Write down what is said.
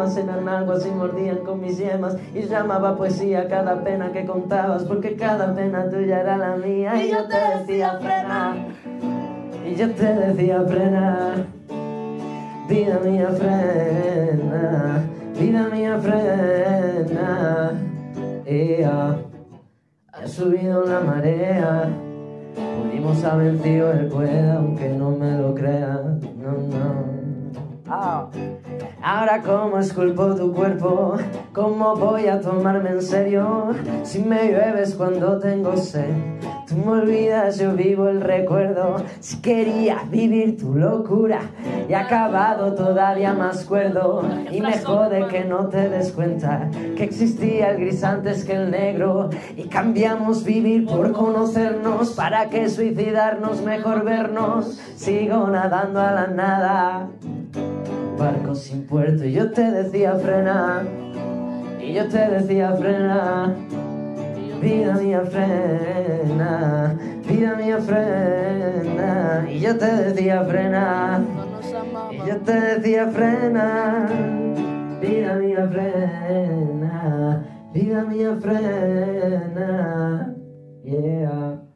en aguas y mordían con mis yemas y llamaba poesía cada pena que contabas porque cada pena tuya era la mía. Y, yo te decía frena y yo te decía frena vida mía frena. Vida mía frena. Ea, ha subido la marea. Unimos a vencido el pueda aunque no me lo crean. No no. Ah. Ahora cómo esculpo tu cuerpo, cómo voy a tomarme en serio si me llueves cuando tengo sed. Tú me olvidas, yo vivo el recuerdo. Si quería vivir tu locura y acabado todavía más cuerdo. Y me jode que no te des cuenta que existía el gris antes que el negro. Y cambiamos vivir por conocernos. ¿Para que suicidarnos? Mejor vernos. Sigo nadando a la nada barco sin puerto. Y yo te decía frena. Y yo te decía frena. Vida mía frena. Vida mía frena. Y yo te decía frena. Y yo te decía frena. Vida mía frena. Vida mía frena. Yeah